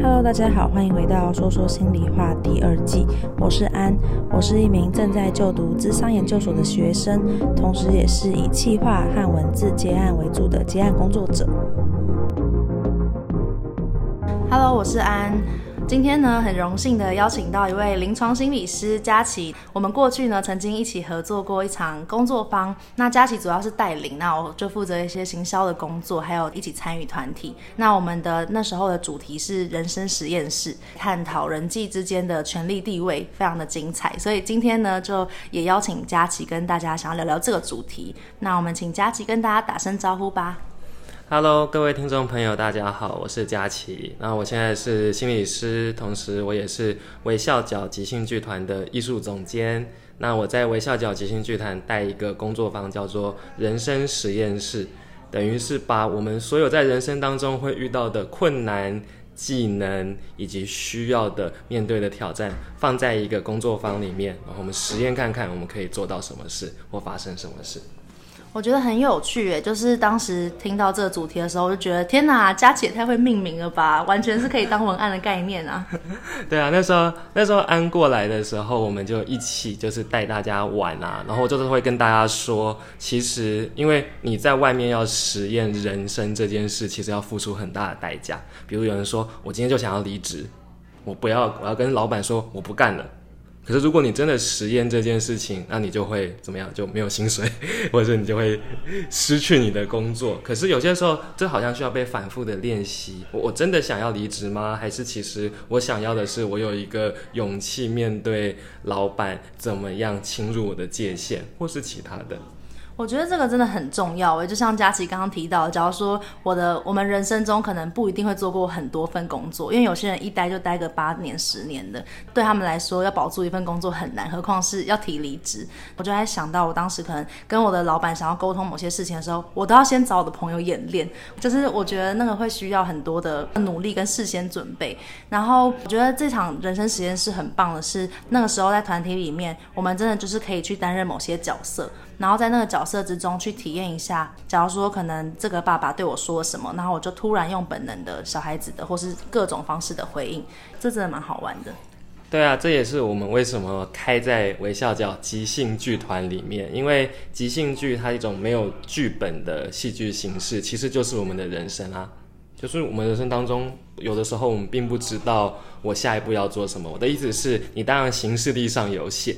Hello，大家好，欢迎回到《说说心里话》第二季。我是安，我是一名正在就读智商研究所的学生，同时也是以企划和文字接案为主的接案工作者。Hello，我是安。今天呢，很荣幸的邀请到一位临床心理师佳琪。我们过去呢，曾经一起合作过一场工作坊。那佳琪主要是带领，那我就负责一些行销的工作，还有一起参与团体。那我们的那时候的主题是人生实验室，探讨人际之间的权力地位，非常的精彩。所以今天呢，就也邀请佳琪跟大家想要聊聊这个主题。那我们请佳琪跟大家打声招呼吧。Hello，各位听众朋友，大家好，我是佳琪。那我现在是心理师，同时我也是微笑角即兴剧团的艺术总监。那我在微笑角即兴剧团带一个工作坊，叫做“人生实验室”，等于是把我们所有在人生当中会遇到的困难、技能以及需要的面对的挑战，放在一个工作坊里面，然后我们实验看看我们可以做到什么事或发生什么事。我觉得很有趣诶，就是当时听到这个主题的时候，我就觉得天哪，佳琪也太会命名了吧，完全是可以当文案的概念啊。对啊，那时候那时候安过来的时候，我们就一起就是带大家玩啊，然后就是会跟大家说，其实因为你在外面要实验人生这件事，其实要付出很大的代价。比如有人说我今天就想要离职，我不要，我要跟老板说我不干了。可是，如果你真的实验这件事情，那你就会怎么样？就没有薪水，或者你就会失去你的工作。可是有些时候，这好像需要被反复的练习。我我真的想要离职吗？还是其实我想要的是，我有一个勇气面对老板怎么样侵入我的界限，或是其他的。我觉得这个真的很重要诶，就像佳琪刚刚提到，假如说我的我们人生中可能不一定会做过很多份工作，因为有些人一待就待个八年、十年的，对他们来说要保住一份工作很难，何况是要提离职。我就在想到，我当时可能跟我的老板想要沟通某些事情的时候，我都要先找我的朋友演练，就是我觉得那个会需要很多的努力跟事先准备。然后我觉得这场人生实验室很棒的是，那个时候在团体里面，我们真的就是可以去担任某些角色。然后在那个角色之中去体验一下，假如说可能这个爸爸对我说什么，然后我就突然用本能的小孩子的或是各种方式的回应，这真的蛮好玩的。对啊，这也是我们为什么开在微笑角即兴剧团里面，因为即兴剧它一种没有剧本的戏剧形式，其实就是我们的人生啊，就是我们人生当中有的时候我们并不知道我下一步要做什么。我的意思是你当然行事力上有写。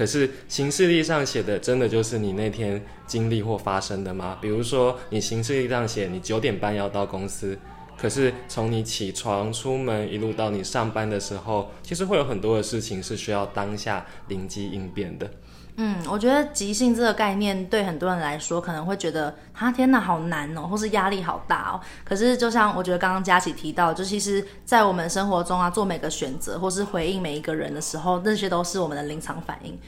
可是行事历上写的真的就是你那天经历或发生的吗？比如说你行事历上写你九点半要到公司，可是从你起床出门一路到你上班的时候，其实会有很多的事情是需要当下灵机应变的。嗯，我觉得即兴这个概念对很多人来说可能会觉得，哈，天哪，好难哦，或是压力好大哦。可是就像我觉得刚刚佳琪提到，就其实，在我们生活中啊，做每个选择或是回应每一个人的时候，那些都是我们的临场反应。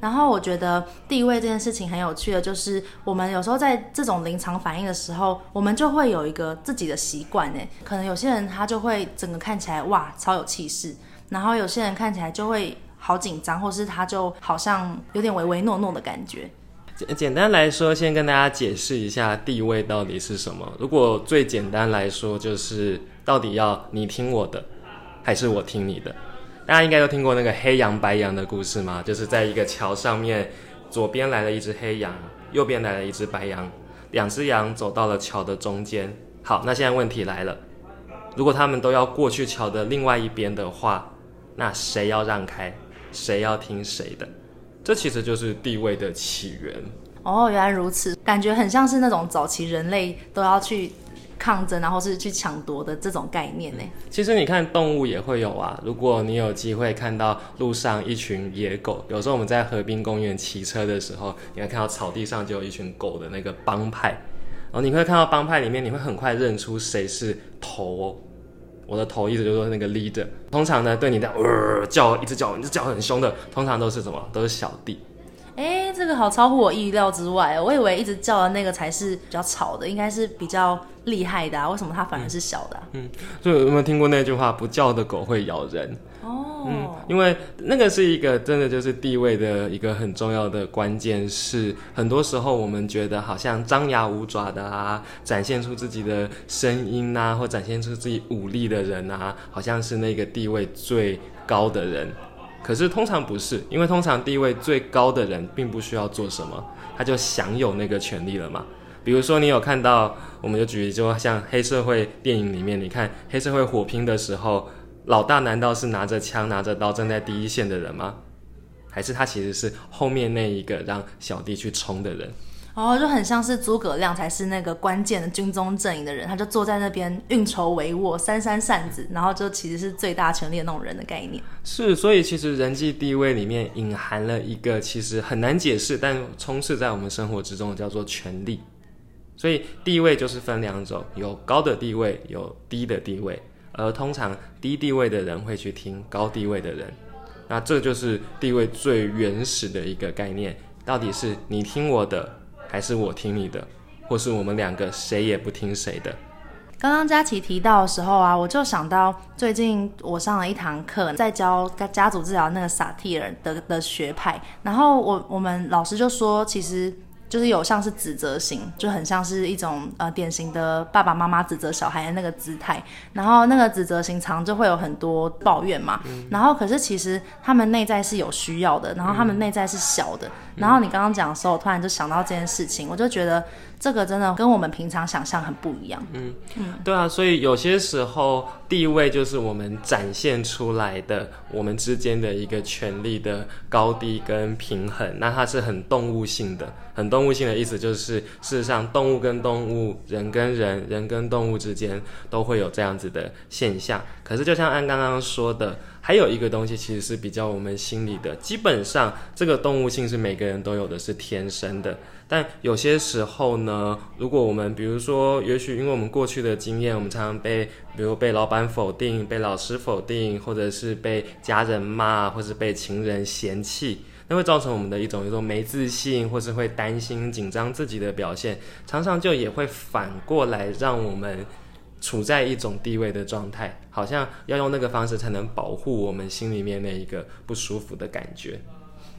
然后我觉得地位这件事情很有趣的，就是我们有时候在这种临场反应的时候，我们就会有一个自己的习惯诶，可能有些人他就会整个看起来哇，超有气势，然后有些人看起来就会。好紧张，或是他就好像有点唯唯诺诺的感觉。简简单来说，先跟大家解释一下地位到底是什么。如果最简单来说，就是到底要你听我的，还是我听你的？大家应该都听过那个黑羊白羊的故事吗？就是在一个桥上面，左边来了一只黑羊，右边来了一只白羊，两只羊走到了桥的中间。好，那现在问题来了，如果他们都要过去桥的另外一边的话，那谁要让开？谁要听谁的？这其实就是地位的起源。哦，原来如此，感觉很像是那种早期人类都要去抗争，然后是去抢夺的这种概念呢。其实你看动物也会有啊。如果你有机会看到路上一群野狗，有时候我们在河滨公园骑车的时候，你会看到草地上就有一群狗的那个帮派，然后你会看到帮派里面，你会很快认出谁是头哦。我的头一直就是说那个 leader，通常呢对你的呃叫一直叫，一直叫很凶的，通常都是什么？都是小弟。哎、欸，这个好超乎我意料之外，我以为一直叫的那个才是比较吵的，应该是比较厉害的啊。为什么他反而是小的、啊？嗯，所以有没有听过那句话？不叫的狗会咬人。哦。嗯，因为那个是一个真的就是地位的一个很重要的关键，是很多时候我们觉得好像张牙舞爪的啊，展现出自己的声音啊，或展现出自己武力的人啊，好像是那个地位最高的人。可是通常不是，因为通常地位最高的人并不需要做什么，他就享有那个权利了嘛。比如说，你有看到，我们就举例，就像黑社会电影里面，你看黑社会火拼的时候，老大难道是拿着枪、拿着刀站在第一线的人吗？还是他其实是后面那一个让小弟去冲的人？哦，就很像是诸葛亮才是那个关键的军中阵营的人，他就坐在那边运筹帷幄、扇扇扇子，然后就其实是最大权力的那种人的概念。是，所以其实人际地位里面隐含了一个其实很难解释，但充斥在我们生活之中的叫做权力。所以地位就是分两种，有高的地位，有低的地位，而通常低地位的人会去听高地位的人，那这就是地位最原始的一个概念，到底是你听我的？还是我听你的，或是我们两个谁也不听谁的。刚刚佳琪提到的时候啊，我就想到最近我上了一堂课，在教家族治疗那个萨提尔的的学派，然后我我们老师就说，其实。就是有像是指责型，就很像是一种呃典型的爸爸妈妈指责小孩的那个姿态，然后那个指责型常就会有很多抱怨嘛，然后可是其实他们内在是有需要的，然后他们内在是小的，然后你刚刚讲的时候，我突然就想到这件事情，我就觉得。这个真的跟我们平常想象很不一样。嗯嗯，对啊，所以有些时候地位就是我们展现出来的，我们之间的一个权力的高低跟平衡。那它是很动物性的，很动物性的意思就是，事实上动物跟动物、人跟人、人跟动物之间都会有这样子的现象。可是就像安刚刚说的，还有一个东西其实是比较我们心里的，基本上这个动物性是每个人都有的，是天生的。但有些时候呢，如果我们比如说，也许因为我们过去的经验，我们常常被，比如被老板否定、被老师否定，或者是被家人骂，或是被情人嫌弃，那会造成我们的一种一种没自信，或是会担心、紧张自己的表现，常常就也会反过来让我们处在一种地位的状态，好像要用那个方式才能保护我们心里面那一个不舒服的感觉。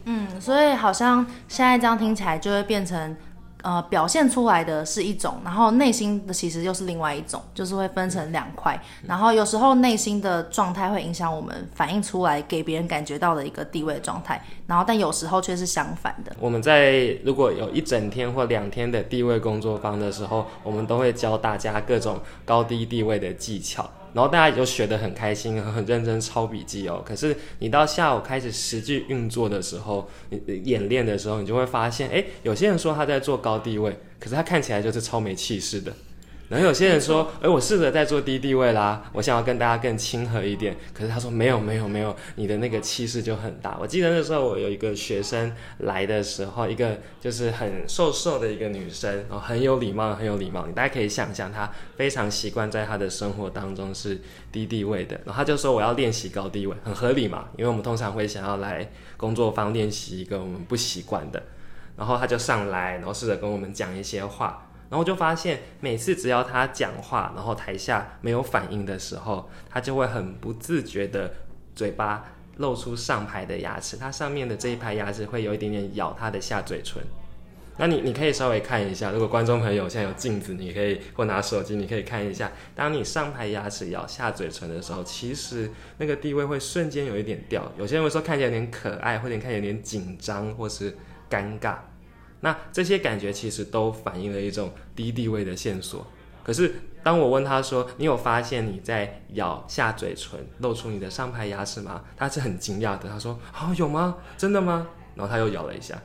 嗯，所以好像现在这样听起来就会变成，呃，表现出来的是一种，然后内心的其实又是另外一种，就是会分成两块。然后有时候内心的状态会影响我们反映出来给别人感觉到的一个地位状态，然后但有时候却是相反的。我们在如果有一整天或两天的地位工作坊的时候，我们都会教大家各种高低地位的技巧。然后大家也就学得很开心，很认真抄笔记哦。可是你到下午开始实际运作的时候，你演练的时候，你就会发现，哎，有些人说他在做高低位，可是他看起来就是超没气势的。然后有些人说，哎，我试着在做低地位啦，我想要跟大家更亲和一点。可是他说没有没有没有，你的那个气势就很大。我记得那时候我有一个学生来的时候，一个就是很瘦瘦的一个女生，然后很有礼貌很有礼貌。你大家可以想象，她非常习惯在她的生活当中是低地位的。然后她就说我要练习高地位，很合理嘛，因为我们通常会想要来工作坊练习一个我们不习惯的。然后她就上来，然后试着跟我们讲一些话。然后就发现，每次只要他讲话，然后台下没有反应的时候，他就会很不自觉的嘴巴露出上排的牙齿，他上面的这一排牙齿会有一点点咬他的下嘴唇。那你你可以稍微看一下，如果观众朋友现在有镜子，你可以或拿手机，你可以看一下，当你上排牙齿咬下嘴唇的时候，其实那个地位会瞬间有一点掉。有些人会说看起来有点可爱，或者看起来有点紧张，或是尴尬。那这些感觉其实都反映了一种低地位的线索。可是当我问他说：“你有发现你在咬下嘴唇，露出你的上排牙齿吗？”他是很惊讶的。他说：“哦，有吗？真的吗？”然后他又咬了一下。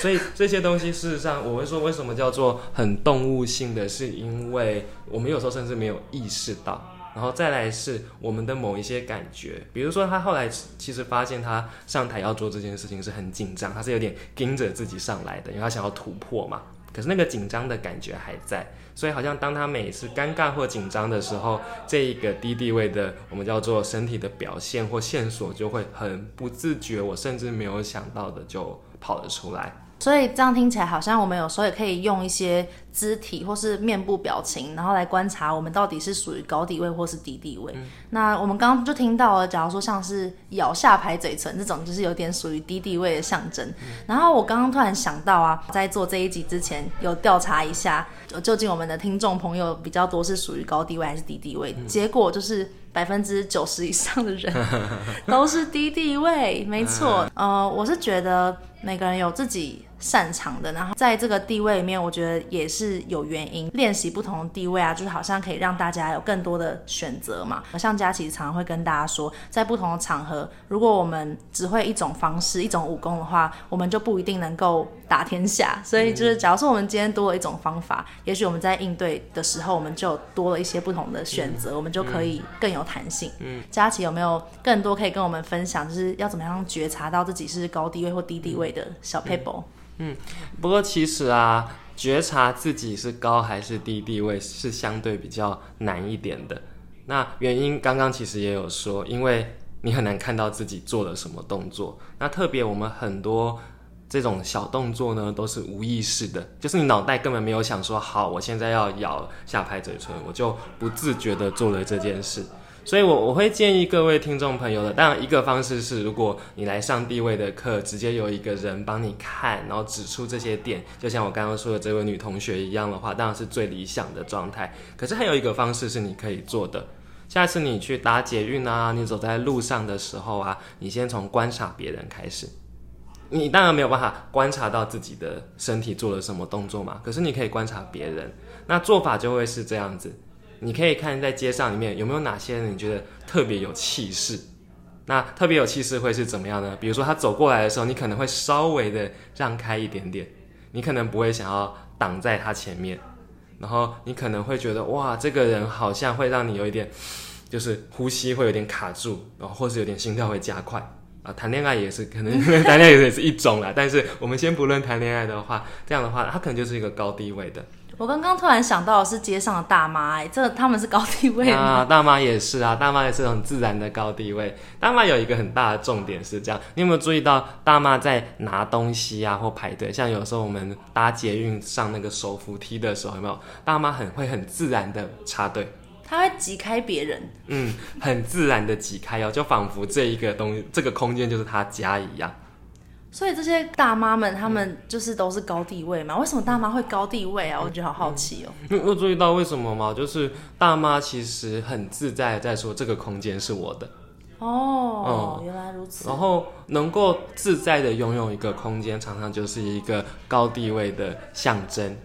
所以这些东西事实上，我会说为什么叫做很动物性的，是因为我们有时候甚至没有意识到。然后再来是我们的某一些感觉，比如说他后来其实发现他上台要做这件事情是很紧张，他是有点盯着自己上来的，因为他想要突破嘛。可是那个紧张的感觉还在，所以好像当他每次尴尬或紧张的时候，这一个低地位的我们叫做身体的表现或线索就会很不自觉，我甚至没有想到的就跑了出来。所以这样听起来好像我们有时候也可以用一些肢体或是面部表情，然后来观察我们到底是属于高地位或是低地位。嗯、那我们刚刚就听到了，假如说像是咬下排嘴唇这种，就是有点属于低地位的象征。嗯、然后我刚刚突然想到啊，在做这一集之前有调查一下，究竟我们的听众朋友比较多是属于高地位还是低地位？嗯、结果就是百分之九十以上的人 都是低地位，没错。呃，我是觉得每个人有自己擅长的，然后在这个地位里面，我觉得也是有原因。练习不同的地位啊，就是好像可以让大家有更多的选择嘛。像佳琪常常会跟大家说，在不同的场合，如果我们只会一种方式、一种武功的话，我们就不一定能够打天下。所以就是，假如说我们今天多了一种方法，嗯、也许我们在应对的时候，我们就多了一些不同的选择，嗯、我们就可以更有弹性。嗯，佳琪有没有更多可以跟我们分享，就是要怎么样觉察到自己是高地位或低地位的小撇步？嗯，不过其实啊，觉察自己是高还是低地位是相对比较难一点的。那原因刚刚其实也有说，因为你很难看到自己做了什么动作。那特别我们很多这种小动作呢，都是无意识的，就是你脑袋根本没有想说，好，我现在要咬下排嘴唇，我就不自觉的做了这件事。所以我，我我会建议各位听众朋友的，当然一个方式是，如果你来上地位的课，直接有一个人帮你看，然后指出这些点，就像我刚刚说的这位女同学一样的话，当然是最理想的状态。可是还有一个方式是你可以做的，下次你去搭捷运啊，你走在路上的时候啊，你先从观察别人开始。你当然没有办法观察到自己的身体做了什么动作嘛，可是你可以观察别人，那做法就会是这样子。你可以看在街上里面有没有哪些人你觉得特别有气势，那特别有气势会是怎么样呢？比如说他走过来的时候，你可能会稍微的让开一点点，你可能不会想要挡在他前面，然后你可能会觉得哇，这个人好像会让你有一点，就是呼吸会有点卡住，然后或是有点心跳会加快啊。谈恋爱也是可能 谈恋爱也是一种啦，但是我们先不论谈恋爱的话，这样的话他可能就是一个高地位的。我刚刚突然想到的是街上的大妈，哎，这他们是高地位吗？啊，大妈也是啊，大妈也是很自然的高地位。大妈有一个很大的重点是这样，你有没有注意到大妈在拿东西啊或排队？像有时候我们搭捷运上那个手扶梯的时候，有没有？大妈很会很自然的插队，她会挤开别人，嗯，很自然的挤开哦，就仿佛这一个东西，这个空间就是他家一样。所以这些大妈们，她们就是都是高地位嘛？为什么大妈会高地位啊？我觉得好好奇哦。你有注意到为什么吗？就是大妈其实很自在在说这个空间是我的。哦，嗯、原来如此。然后能够自在的拥有一个空间，常常就是一个高地位的象征。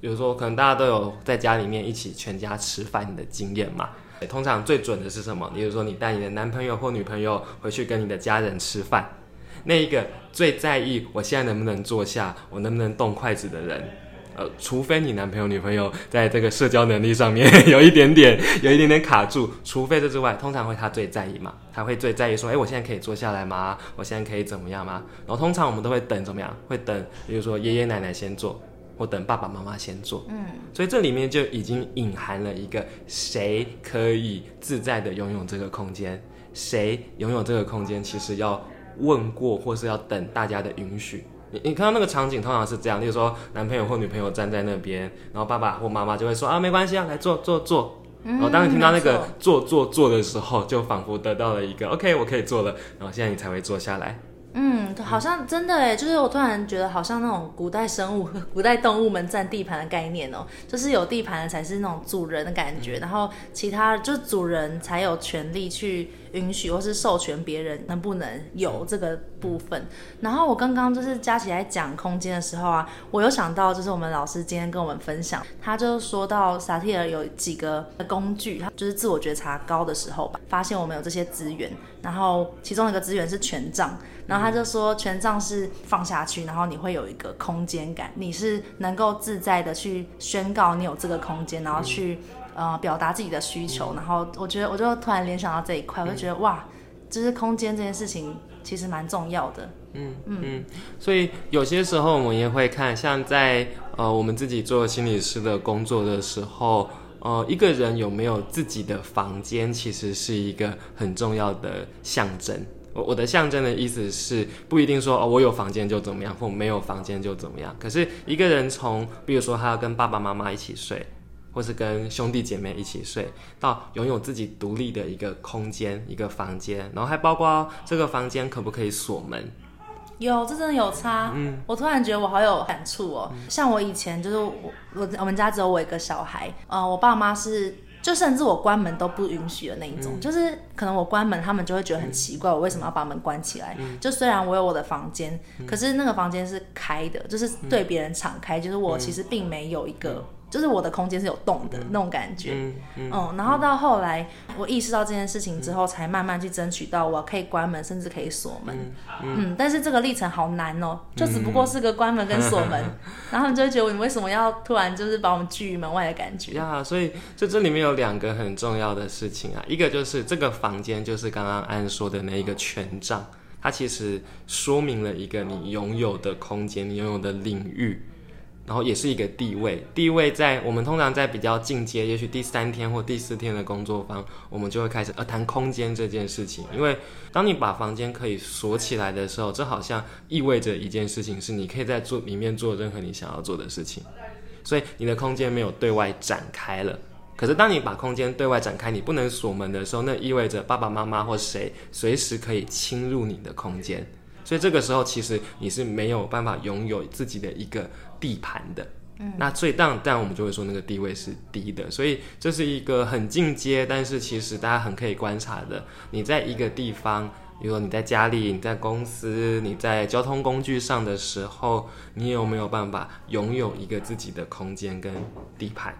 比如说，可能大家都有在家里面一起全家吃饭的经验嘛。通常最准的是什么？比如说，你带你的男朋友或女朋友回去跟你的家人吃饭。那一个最在意我现在能不能坐下，我能不能动筷子的人，呃，除非你男朋友女朋友在这个社交能力上面 有一点点有一点点卡住，除非这之外，通常会他最在意嘛，他会最在意说，哎，我现在可以坐下来吗？我现在可以怎么样吗？然后通常我们都会等怎么样？会等，比如说爷爷奶奶先坐，或等爸爸妈妈先做。嗯，所以这里面就已经隐含了一个谁可以自在的拥有这个空间，谁拥有这个空间，其实要。问过或是要等大家的允许，你你看到那个场景通常是这样，例如说男朋友或女朋友站在那边，然后爸爸或妈妈就会说啊，没关系啊，来坐坐坐。然后当你听到那个坐坐坐的时候，就仿佛得到了一个 OK，我可以坐了，然后现在你才会坐下来。嗯，好像真的诶，就是我突然觉得好像那种古代生物、古代动物们占地盘的概念哦，就是有地盘的才是那种主人的感觉，然后其他就是主人才有权利去。允许或是授权别人能不能有这个部分。然后我刚刚就是佳琪在讲空间的时候啊，我有想到就是我们老师今天跟我们分享，他就说到萨提尔有几个工具，就是自我觉察高的时候吧，发现我们有这些资源。然后其中一个资源是权杖，然后他就说权杖是放下去，然后你会有一个空间感，你是能够自在的去宣告你有这个空间，然后去。呃，表达自己的需求，然后我觉得，我就突然联想到这一块，我就觉得哇，就是空间这件事情其实蛮重要的。嗯嗯嗯，所以有些时候我们也会看，像在呃我们自己做心理师的工作的时候，呃，一个人有没有自己的房间，其实是一个很重要的象征。我我的象征的意思是，不一定说哦，我有房间就怎么样，或没有房间就怎么样。可是一个人从，比如说他要跟爸爸妈妈一起睡，或是跟兄弟姐妹一起睡，到拥有自己独立的一个空间、一个房间，然后还包括这个房间可不可以锁门？有，这真的有差。嗯，我突然觉得我好有感触哦。嗯、像我以前就是我我我们家只有我一个小孩，呃，我爸妈是。就甚至我关门都不允许的那一种，嗯、就是可能我关门，他们就会觉得很奇怪，嗯、我为什么要把门关起来？嗯、就虽然我有我的房间，嗯、可是那个房间是开的，就是对别人敞开，就是我其实并没有一个。就是我的空间是有洞的、嗯、那种感觉，嗯，嗯，嗯，然后到后来我意识到这件事情之后，才慢慢去争取到我可以关门，甚至可以锁门，嗯，嗯，但是这个历程好难哦，就只不过是个关门跟锁门，嗯、然后他们就会觉得 你为什么要突然就是把我们拒于门外的感觉？呀？所以就这里面有两个很重要的事情啊，一个就是这个房间就是刚刚安说的那一个权杖，它其实说明了一个你拥有的空间，你拥有的领域。然后也是一个地位，地位在我们通常在比较进阶，也许第三天或第四天的工作坊，我们就会开始呃谈空间这件事情。因为当你把房间可以锁起来的时候，这好像意味着一件事情是你可以在做里面做任何你想要做的事情，所以你的空间没有对外展开了。可是当你把空间对外展开，你不能锁门的时候，那意味着爸爸妈妈或谁随时可以侵入你的空间。所以这个时候，其实你是没有办法拥有自己的一个地盘的。嗯，那所以当然，当然我们就会说那个地位是低的。所以这是一个很进阶，但是其实大家很可以观察的。你在一个地方，比如说你在家里、你在公司、你在交通工具上的时候，你有没有办法拥有一个自己的空间跟地盘？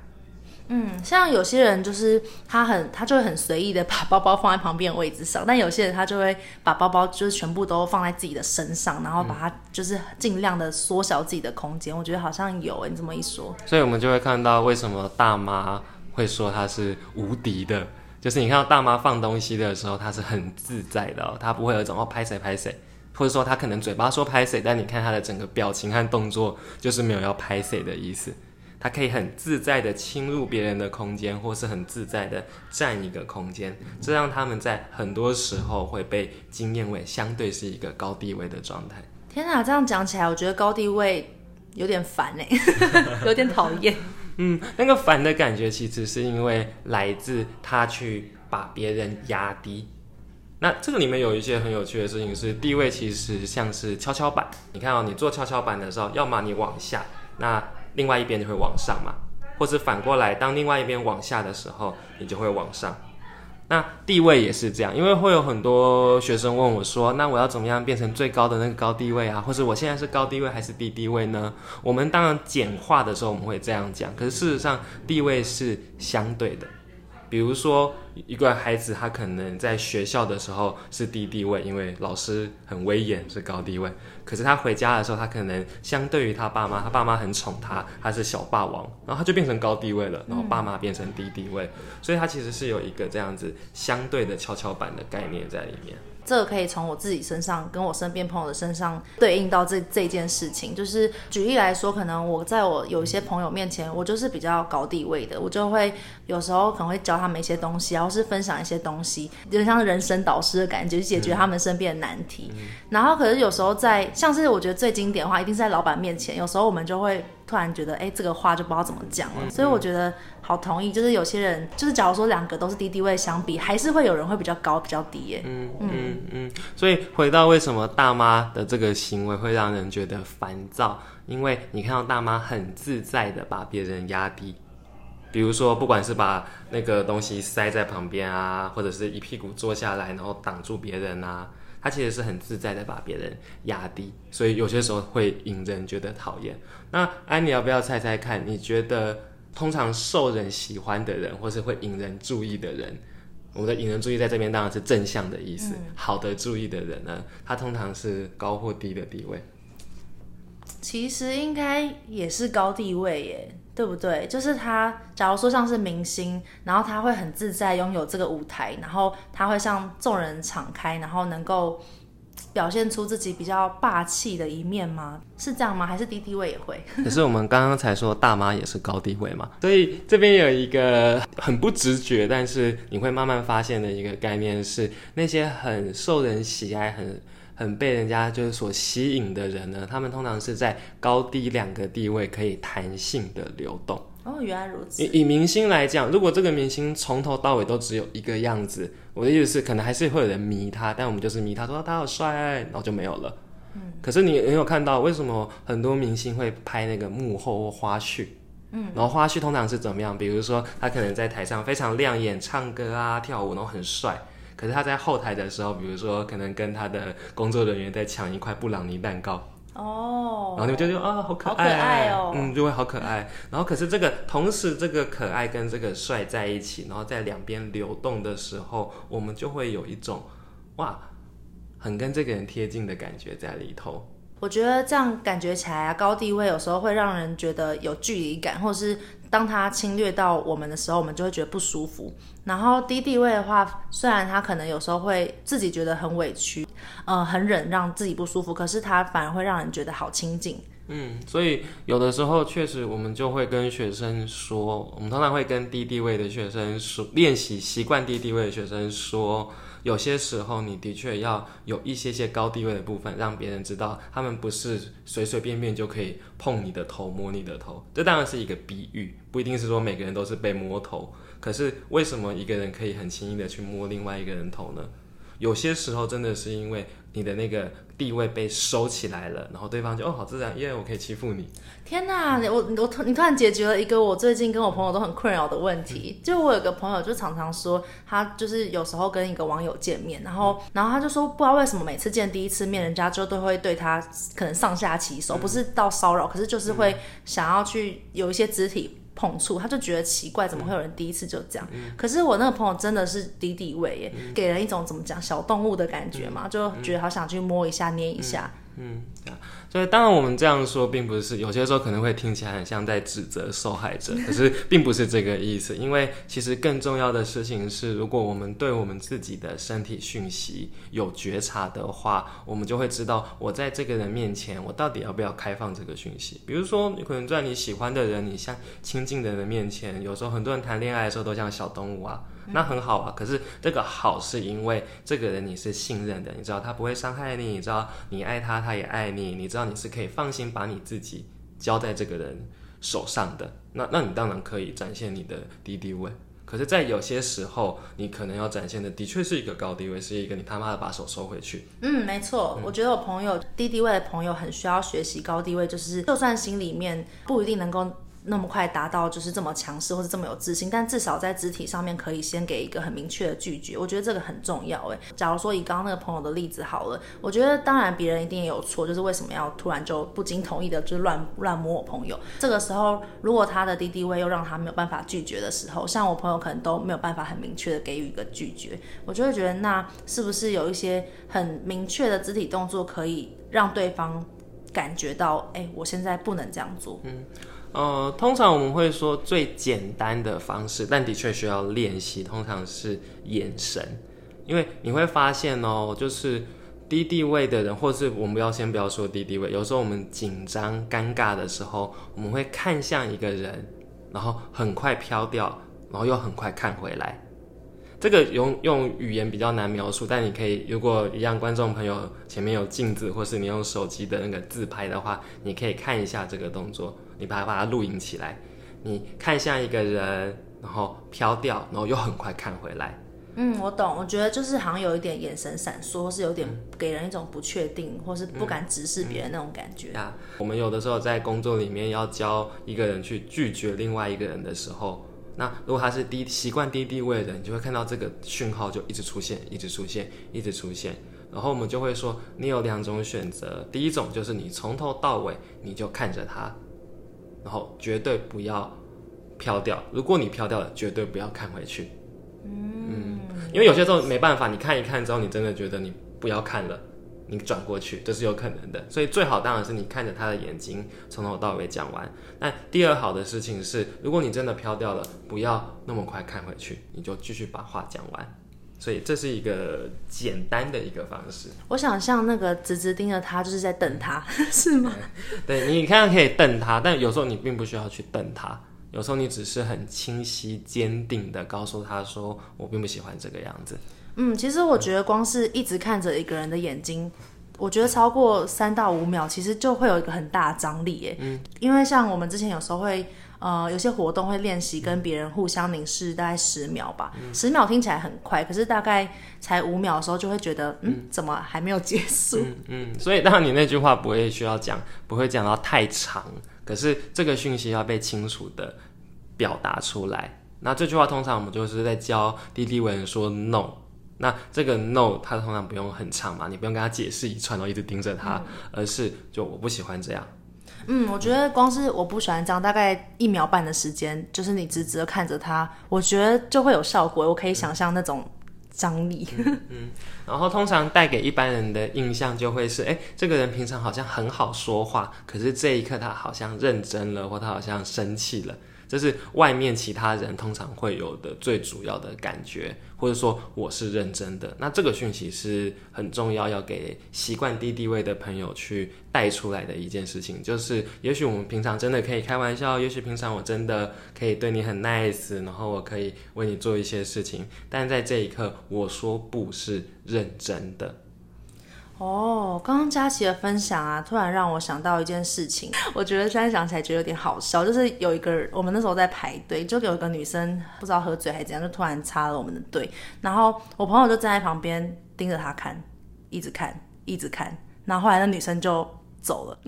嗯，像有些人就是他很，他就会很随意的把包包放在旁边的位置上，但有些人他就会把包包就是全部都放在自己的身上，然后把它就是尽量的缩小自己的空间。我觉得好像有，你这么一说，所以我们就会看到为什么大妈会说她是无敌的，就是你看到大妈放东西的时候，她是很自在的，她不会有一种哦拍谁拍谁，或者说她可能嘴巴说拍谁，但你看她的整个表情和动作就是没有要拍谁的意思。他可以很自在的侵入别人的空间，或是很自在的占一个空间，这让他们在很多时候会被经验为相对是一个高地位的状态。天哪，这样讲起来，我觉得高地位有点烦哎，有点讨厌。嗯，那个烦的感觉其实是因为来自他去把别人压低。那这个里面有一些很有趣的事情是，地位其实像是跷跷板。你看哦，你做跷跷板的时候，要么你往下，那。另外一边就会往上嘛，或是反过来，当另外一边往下的时候，你就会往上。那地位也是这样，因为会有很多学生问我说：“那我要怎么样变成最高的那个高地位啊？或者我现在是高地位还是低地位呢？”我们当然简化的时候我们会这样讲，可是事实上地位是相对的。比如说，一个孩子他可能在学校的时候是低地位，因为老师很威严，是高地位。可是他回家的时候，他可能相对于他爸妈，他爸妈很宠他，他是小霸王，然后他就变成高地位了，然后爸妈变成低地位，所以他其实是有一个这样子相对的跷跷板的概念在里面。这个可以从我自己身上跟我身边朋友的身上对应到这这件事情，就是举例来说，可能我在我有一些朋友面前，我就是比较高地位的，我就会有时候可能会教他们一些东西，然后是分享一些东西，有点像人生导师的感觉，去解决他们身边的难题。嗯、然后可是有时候在像是我觉得最经典的话，一定是在老板面前，有时候我们就会。突然觉得，哎，这个话就不知道怎么讲了，嗯、所以我觉得好同意，就是有些人，就是假如说两个都是低地位相比，还是会有人会比较高，比较低耶。嗯嗯嗯。所以回到为什么大妈的这个行为会让人觉得烦躁，因为你看到大妈很自在的把别人压低，比如说不管是把那个东西塞在旁边啊，或者是一屁股坐下来然后挡住别人啊。他其实是很自在的把别人压低，所以有些时候会引人觉得讨厌。那安妮要不要猜猜看？你觉得通常受人喜欢的人，或是会引人注意的人，我们的引人注意在这边当然是正向的意思，嗯、好的注意的人呢，他通常是高或低的地位？其实应该也是高地位耶。对不对？就是他，假如说像是明星，然后他会很自在拥有这个舞台，然后他会向众人敞开，然后能够表现出自己比较霸气的一面吗？是这样吗？还是低地位也会？可是我们刚刚才说大妈也是高地位嘛，所以这边有一个很不直觉，但是你会慢慢发现的一个概念是，那些很受人喜爱、很很被人家就是所吸引的人呢，他们通常是在高低两个地位可以弹性的流动。哦，原来如此。以以明星来讲，如果这个明星从头到尾都只有一个样子，我的意思是，可能还是会有人迷他，但我们就是迷他，说他好帅，然后就没有了。嗯。可是你有没有看到，为什么很多明星会拍那个幕后或花絮？嗯。然后花絮通常是怎么样？比如说他可能在台上非常亮眼，唱歌啊、跳舞，然后很帅。可是他在后台的时候，比如说可能跟他的工作人员在抢一块布朗尼蛋糕。哦，然后你们就觉得啊，好可爱，可爱哦，嗯，就会好可爱。然后可是这个同时，这个可爱跟这个帅在一起，然后在两边流动的时候，我们就会有一种哇，很跟这个人贴近的感觉在里头。我觉得这样感觉起来啊，高地位有时候会让人觉得有距离感，或者是当他侵略到我们的时候，我们就会觉得不舒服。然后低地位的话，虽然他可能有时候会自己觉得很委屈，呃，很忍让自己不舒服，可是他反而会让人觉得好亲近。嗯，所以有的时候确实我们就会跟学生说，我们通常会跟低地位的学生说，练习习惯低地位的学生说。有些时候，你的确要有一些些高地位的部分，让别人知道他们不是随随便便就可以碰你的头、摸你的头。这当然是一个比喻，不一定是说每个人都是被摸头。可是为什么一个人可以很轻易的去摸另外一个人头呢？有些时候真的是因为你的那个地位被收起来了，然后对方就哦，好自然，因为我可以欺负你。天哪，我我你突然解决了一个我最近跟我朋友都很困扰的问题。就我有个朋友就常常说，他就是有时候跟一个网友见面，然后然后他就说不知道为什么每次见第一次面，人家就都会对他可能上下其手，不是到骚扰，可是就是会想要去有一些肢体。碰触，他就觉得奇怪，怎么会有人第一次就这样？嗯、可是我那个朋友真的是敌敌畏耶，嗯、给人一种怎么讲小动物的感觉嘛，嗯、就觉得好想去摸一下、捏一下。嗯，嗯所以当然我们这样说，并不是有些时候可能会听起来很像在指责受害者，可是并不是这个意思。因为其实更重要的事情是，如果我们对我们自己的身体讯息有觉察的话，我们就会知道，我在这个人面前，我到底要不要开放这个讯息。比如说，你可能在你喜欢的人，你像亲近的人面前，有时候很多人谈恋爱的时候都像小动物啊。那很好啊，可是这个好是因为这个人你是信任的，你知道他不会伤害你，你知道你爱他，他也爱你，你知道你是可以放心把你自己交在这个人手上的。那那你当然可以展现你的低地位。可是，在有些时候，你可能要展现的的确是一个高地位，是一个你他妈的把手收回去。嗯，没错，嗯、我觉得我朋友低地位的朋友很需要学习高地位，就是就算心里面不一定能够。那么快达到就是这么强势或者这么有自信，但至少在肢体上面可以先给一个很明确的拒绝，我觉得这个很重要诶。假如说以刚刚那个朋友的例子好了，我觉得当然别人一定也有错，就是为什么要突然就不经同意的就乱乱摸我朋友？这个时候如果他的低地位又让他没有办法拒绝的时候，像我朋友可能都没有办法很明确的给予一个拒绝，我就会觉得那是不是有一些很明确的肢体动作可以让对方感觉到，哎，我现在不能这样做。嗯。呃，通常我们会说最简单的方式，但的确需要练习。通常是眼神，因为你会发现哦，就是低地位的人，或是我们不要先不要说低地位，有时候我们紧张、尴尬的时候，我们会看向一个人，然后很快飘掉，然后又很快看回来。这个用用语言比较难描述，但你可以，如果一样观众朋友前面有镜子，或是你用手机的那个自拍的话，你可以看一下这个动作，你把它把它录影起来，你看向一个人，然后飘掉，然后又很快看回来。嗯，我懂，我觉得就是好像有一点眼神闪烁，或是有点给人一种不确定，或是不敢直视别人那种感觉。啊、嗯，我们有的时候在工作里面要教一个人去拒绝另外一个人的时候。那如果他是低习惯低地位的人，你就会看到这个讯号就一直出现，一直出现，一直出现。然后我们就会说，你有两种选择，第一种就是你从头到尾你就看着他，然后绝对不要飘掉。如果你飘掉了，绝对不要看回去。嗯，因为有些时候没办法，你看一看之后，你真的觉得你不要看了。你转过去，这是有可能的，所以最好当然是你看着他的眼睛，从头到尾讲完。那第二好的事情是，如果你真的飘掉了，不要那么快看回去，你就继续把话讲完。所以这是一个简单的一个方式。我想像那个直直盯着他，就是在瞪他，是吗？对，你看看可以瞪他，但有时候你并不需要去瞪他，有时候你只是很清晰、坚定的告诉他说：“我并不喜欢这个样子。”嗯，其实我觉得光是一直看着一个人的眼睛，我觉得超过三到五秒，其实就会有一个很大的张力耶。嗯，因为像我们之前有时候会。呃，有些活动会练习跟别人互相凝视，大概十秒吧。嗯、十秒听起来很快，可是大概才五秒的时候，就会觉得，嗯，怎么还没有结束？嗯，嗯，所以当然你那句话不会需要讲，不会讲到太长，可是这个讯息要被清楚的表达出来。那这句话通常我们就是在教弟弟为人说 no。那这个 no，它通常不用很长嘛，你不用跟他解释一串，然后一直盯着他，嗯、而是就我不喜欢这样。嗯，我觉得光是我不喜欢这样，大概一秒半的时间，就是你直直的看着他，我觉得就会有效果。我可以想象那种张力。嗯，嗯，然后通常带给一般人的印象就会是，哎，这个人平常好像很好说话，可是这一刻他好像认真了，或他好像生气了。这是外面其他人通常会有的最主要的感觉，或者说我是认真的。那这个讯息是很重要，要给习惯低地位的朋友去带出来的一件事情，就是也许我们平常真的可以开玩笑，也许平常我真的可以对你很 nice，然后我可以为你做一些事情，但在这一刻我说不是认真的。哦，刚刚佳琪的分享啊，突然让我想到一件事情，我觉得现在想起来觉得有点好笑，就是有一个我们那时候在排队，就有一个女生不知道喝醉还是怎样，就突然插了我们的队，然后我朋友就站在旁边盯着她看，一直看，一直看，然后后来那女生就走了。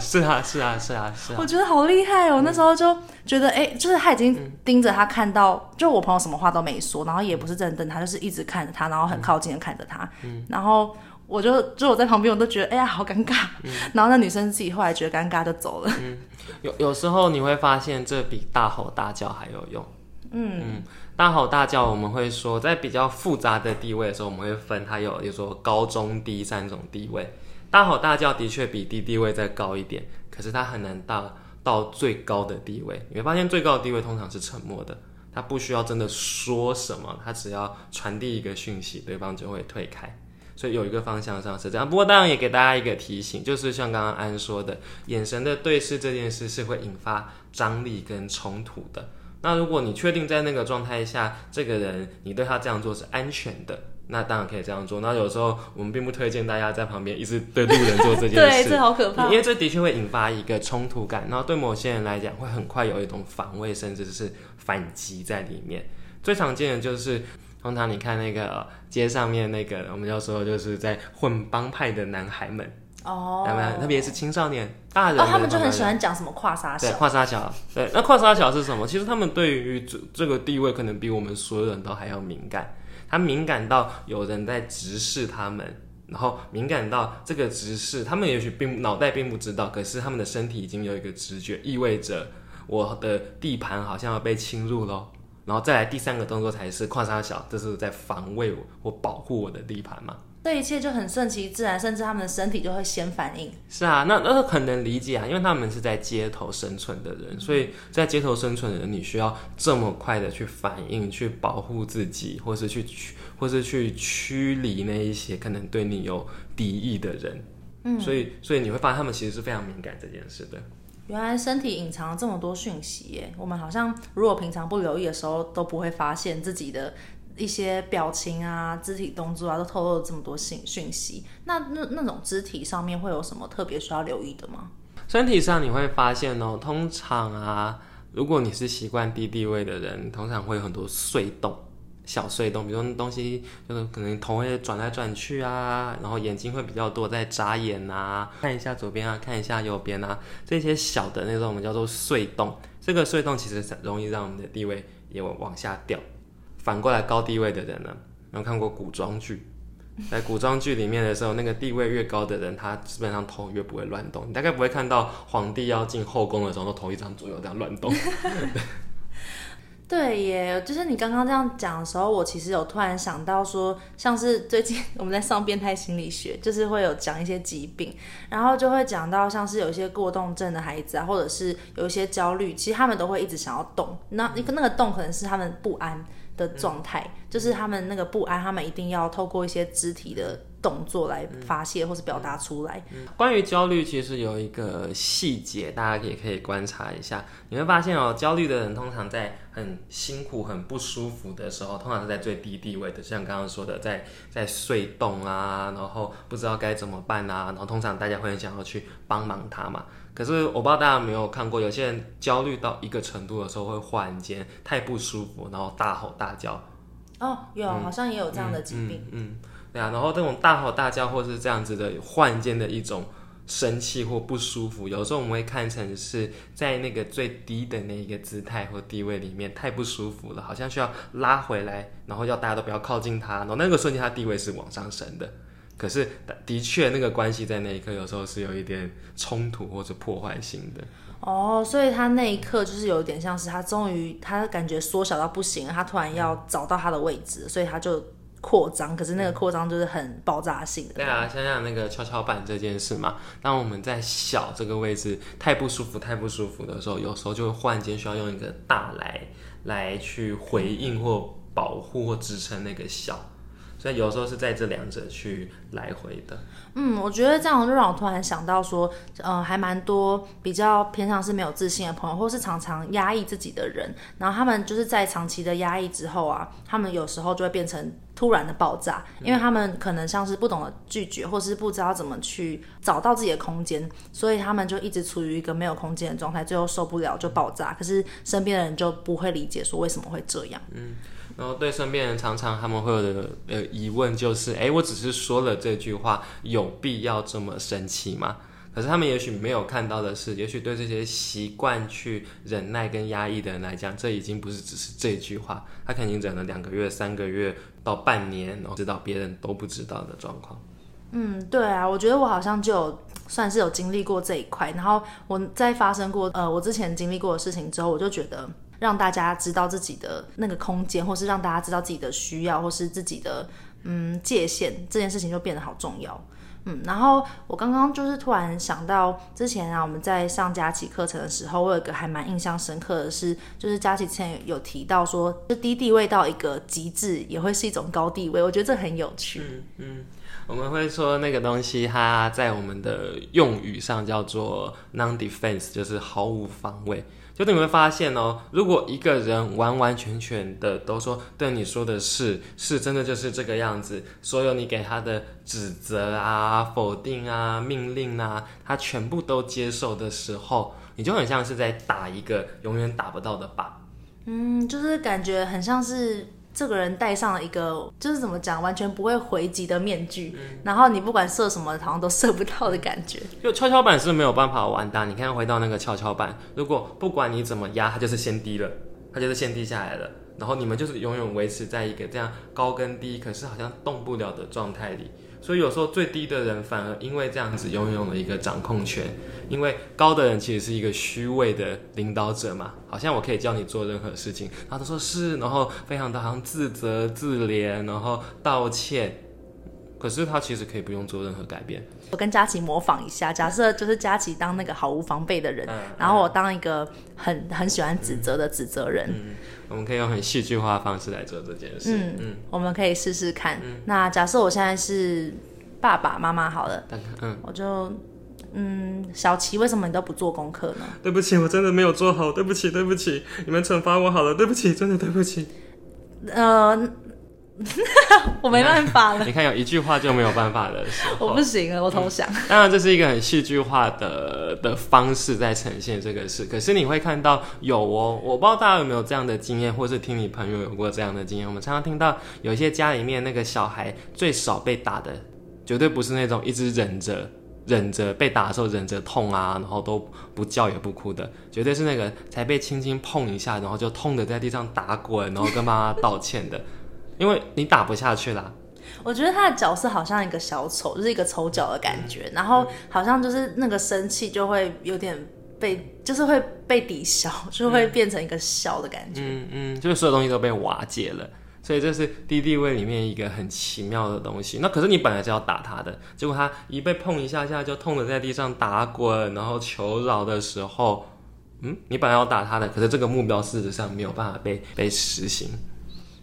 是啊，是啊，是啊，是啊。我觉得好厉害哦，嗯、那时候就觉得，哎，就是他已经盯着她看到，就我朋友什么话都没说，然后也不是正瞪他，就是一直看着她，然后很靠近的看着她，嗯、然后。我就就我在旁边，我都觉得哎呀好尴尬，嗯、然后那女生自己后来觉得尴尬就走了。嗯，有有时候你会发现这比大吼大叫还有用。嗯嗯，大吼大叫我们会说在比较复杂的地位的时候，我们会分它有，比如说高中低三种地位。大吼大叫的确比低地位再高一点，可是它很难到到最高的地位。你会发现最高的地位通常是沉默的，他不需要真的说什么，他只要传递一个讯息，对方就会退开。所以有一个方向上是这样，不过当然也给大家一个提醒，就是像刚刚安说的，眼神的对视这件事是会引发张力跟冲突的。那如果你确定在那个状态下，这个人你对他这样做是安全的，那当然可以这样做。那有时候我们并不推荐大家在旁边一直对路人做这件事，对，这好可怕，因为这的确会引发一个冲突感，然后对某些人来讲会很快有一种防卫甚至是反击在里面。最常见的就是。通常你看那个街上面那个，我们要说就是在混帮派的男孩们哦，男孩特别是青少年、大人，哦，他们就很喜欢讲什么跨杀小，对，跨杀小，对，那跨杀小是什么？其实他们对于这这个地位，可能比我们所有人都还要敏感。他敏感到有人在直视他们，然后敏感到这个直视，他们也许并脑袋并不知道，可是他们的身体已经有一个直觉，意味着我的地盘好像要被侵入喽。然后再来第三个动作才是跨沙小，这是在防卫我或保护我的地盘嘛？这一切就很顺其自然，甚至他们的身体就会先反应。是啊，那那很能理解啊，因为他们是在街头生存的人，所以在街头生存的人，你需要这么快的去反应，去保护自己，或是去驱，或是去驱离那一些可能对你有敌意的人。嗯，所以所以你会发现他们其实是非常敏感这件事的。原来身体隐藏了这么多讯息耶！我们好像如果平常不留意的时候，都不会发现自己的一些表情啊、肢体动作啊，都透露了这么多信讯息。那那那种肢体上面会有什么特别需要留意的吗？身体上你会发现哦，通常啊，如果你是习惯低地位的人，通常会有很多碎动。小碎动，比如说东西就是可能头会转来转去啊，然后眼睛会比较多在眨眼啊，看一下左边啊，看一下右边啊，这些小的那种我们叫做碎动。这个碎动其实容易让我们的地位也往下掉。反过来高地位的人呢，有没有看过古装剧？在古装剧里面的时候，那个地位越高的人，他基本上头越不会乱动。你大概不会看到皇帝要进后宫的时候，头一张左右这样乱动。对耶，就是你刚刚这样讲的时候，我其实有突然想到说，像是最近我们在上变态心理学，就是会有讲一些疾病，然后就会讲到像是有一些过动症的孩子啊，或者是有一些焦虑，其实他们都会一直想要动，那一个那个动可能是他们不安。的状态，就是他们那个不安，他们一定要透过一些肢体的动作来发泄或是表达出来。关于焦虑，其实有一个细节，大家也可以观察一下。你会发现哦，焦虑的人通常在很辛苦、很不舒服的时候，通常是在最低地位的，像刚刚说的，在在睡动啊，然后不知道该怎么办啊，然后通常大家会很想要去帮忙他嘛。可是我不知道大家有没有看过，有些人焦虑到一个程度的时候，会忽然间太不舒服，然后大吼大叫。哦，有，嗯、好像也有这样的疾病。嗯，嗯，嗯，对啊，然后这种大吼大叫，或是这样子的忽然间的一种生气或不舒服，有时候我们会看成是在那个最低的那一个姿态或地位里面太不舒服了，好像需要拉回来，然后要大家都不要靠近他，然后那个瞬间他地位是往上升的。可是的确，那个关系在那一刻有时候是有一点冲突或者破坏性的。哦，所以他那一刻就是有点像是他终于他感觉缩小到不行，他突然要找到他的位置，所以他就扩张。可是那个扩张就是很爆炸性的。对啊，想想那个跷跷板这件事嘛，当我们在小这个位置太不舒服、太不舒服的时候，有时候就会忽然间需要用一个大来来去回应或保护或支撑那个小。所以有时候是在这两者去来回的。嗯，我觉得这样就让我突然想到说，呃，还蛮多比较偏向是没有自信的朋友，或是常常压抑自己的人，然后他们就是在长期的压抑之后啊，他们有时候就会变成突然的爆炸，因为他们可能像是不懂得拒绝，或是不知道怎么去找到自己的空间，所以他们就一直处于一个没有空间的状态，最后受不了就爆炸。可是身边的人就不会理解说为什么会这样。嗯。然后对身边人，常常他们会有的呃疑问就是，哎，我只是说了这句话，有必要这么生气吗？可是他们也许没有看到的是，也许对这些习惯去忍耐跟压抑的人来讲，这已经不是只是这句话，他肯定忍了两个月、三个月到半年，然后知道别人都不知道的状况。嗯，对啊，我觉得我好像就有算是有经历过这一块，然后我在发生过呃我之前经历过的事情之后，我就觉得。让大家知道自己的那个空间，或是让大家知道自己的需要，或是自己的嗯界限，这件事情就变得好重要。嗯，然后我刚刚就是突然想到，之前啊我们在上佳琪课程的时候，我有一个还蛮印象深刻的是，就是佳琪之前有提到说，就低地位到一个极致也会是一种高地位，我觉得这很有趣。嗯嗯，我们会说那个东西，它在我们的用语上叫做 non-defense，就是毫无防卫。就你会发现哦，如果一个人完完全全的都说对你说的是是真的就是这个样子，所有你给他的指责啊、否定啊、命令啊，他全部都接受的时候，你就很像是在打一个永远打不到的靶。嗯，就是感觉很像是。这个人戴上了一个，就是怎么讲，完全不会回击的面具，嗯、然后你不管射什么，好像都射不到的感觉。就跷跷板是没有办法玩的。你看，回到那个跷跷板，如果不管你怎么压，它就是先低了，它就是先低下来了，然后你们就是永远维持在一个这样高跟低，可是好像动不了的状态里。所以有时候最低的人反而因为这样子拥有了一个掌控权，因为高的人其实是一个虚伪的领导者嘛，好像我可以叫你做任何事情，然后他说是，然后非常的好像自责自怜，然后道歉，可是他其实可以不用做任何改变。我跟佳琪模仿一下，假设就是佳琪当那个毫无防备的人，嗯、然后我当一个很很喜欢指责的指责人。我们可以用很戏剧化的方式来做这件事。嗯嗯，嗯我们可以试试看。嗯、那假设我现在是爸爸妈妈好了，嗯，我就嗯，小琪，为什么你都不做功课呢？对不起，我真的没有做好。对不起，对不起，你们惩罚我好了。对不起，真的对不起。呃。我没办法了。你看，有一句话就没有办法的时候，我不行了，我投降。嗯、当然，这是一个很戏剧化的的方式在呈现这个事。可是你会看到有哦，我不知道大家有没有这样的经验，或是听你朋友有过这样的经验。我们常常听到有一些家里面那个小孩最少被打的，绝对不是那种一直忍着忍着被打的时候忍着痛啊，然后都不叫也不哭的，绝对是那个才被轻轻碰一下，然后就痛的在地上打滚，然后跟妈妈道歉的。因为你打不下去啦，我觉得他的角色好像一个小丑，就是一个丑角的感觉，嗯、然后好像就是那个生气就会有点被，就是会被抵消，就会变成一个笑的感觉，嗯嗯，就是所有东西都被瓦解了，所以这是低地位里面一个很奇妙的东西。那可是你本来是要打他的，结果他一被碰一下下就痛的在地上打滚，然后求饶的时候，嗯，你本来要打他的，可是这个目标事实上没有办法被被实行。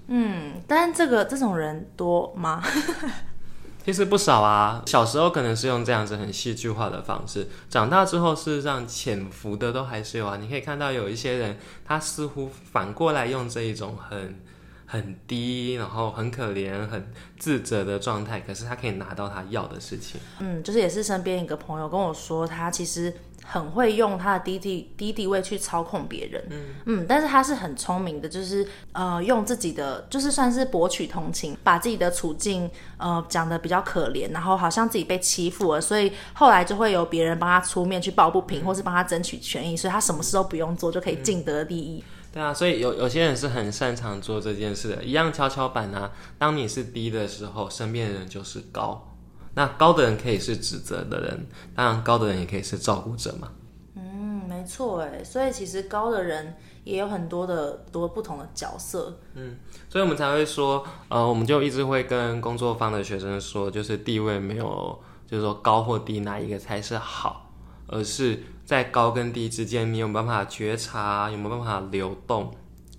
嗯，但这个这种人多吗？其实不少啊。小时候可能是用这样子很戏剧化的方式，长大之后事实上潜伏的都还是有啊。你可以看到有一些人，他似乎反过来用这一种很很低，然后很可怜、很自责的状态，可是他可以拿到他要的事情。嗯，就是也是身边一个朋友跟我说，他其实。很会用他的低地低地位去操控别人，嗯。嗯，但是他是很聪明的，就是呃用自己的就是算是博取同情，把自己的处境呃讲的比较可怜，然后好像自己被欺负了，所以后来就会有别人帮他出面去抱不平，嗯、或是帮他争取权益，所以他什么事都不用做就可以尽得利益。嗯、对啊，所以有有些人是很擅长做这件事的，一样跷跷板啊，当你是低的时候，身边的人就是高。那高的人可以是指责的人，当然高的人也可以是照顾者嘛。嗯，没错哎，所以其实高的人也有很多的多不同的角色。嗯，所以我们才会说，呃，我们就一直会跟工作方的学生说，就是地位没有，就是说高或低哪一个才是好，而是在高跟低之间，你有没有办法觉察，有没有办法流动，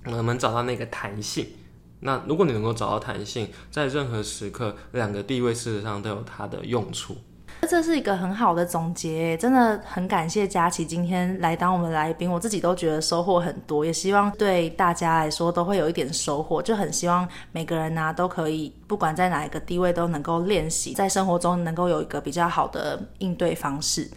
我们能找到那个弹性。那如果你能够找到弹性，在任何时刻，两个地位事实上都有它的用处。这是一个很好的总结，真的很感谢佳琪今天来当我们来宾，我自己都觉得收获很多，也希望对大家来说都会有一点收获，就很希望每个人呢、都可以，不管在哪一个地位都能够练习，在生活中能够有一个比较好的应对方式。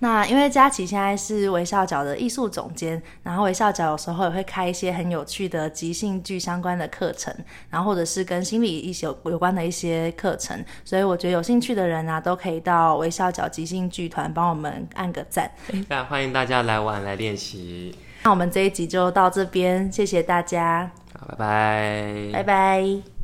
那因为佳琪现在是微笑角的艺术总监，然后微笑角有时候也会开一些很有趣的即兴剧相关的课程，然后或者是跟心理一些有有关的一些课程，所以我觉得有兴趣的人啊，都可以到微笑角即兴剧团帮我们按个赞。那欢迎大家来玩来练习。那我们这一集就到这边，谢谢大家。好，拜拜，拜拜。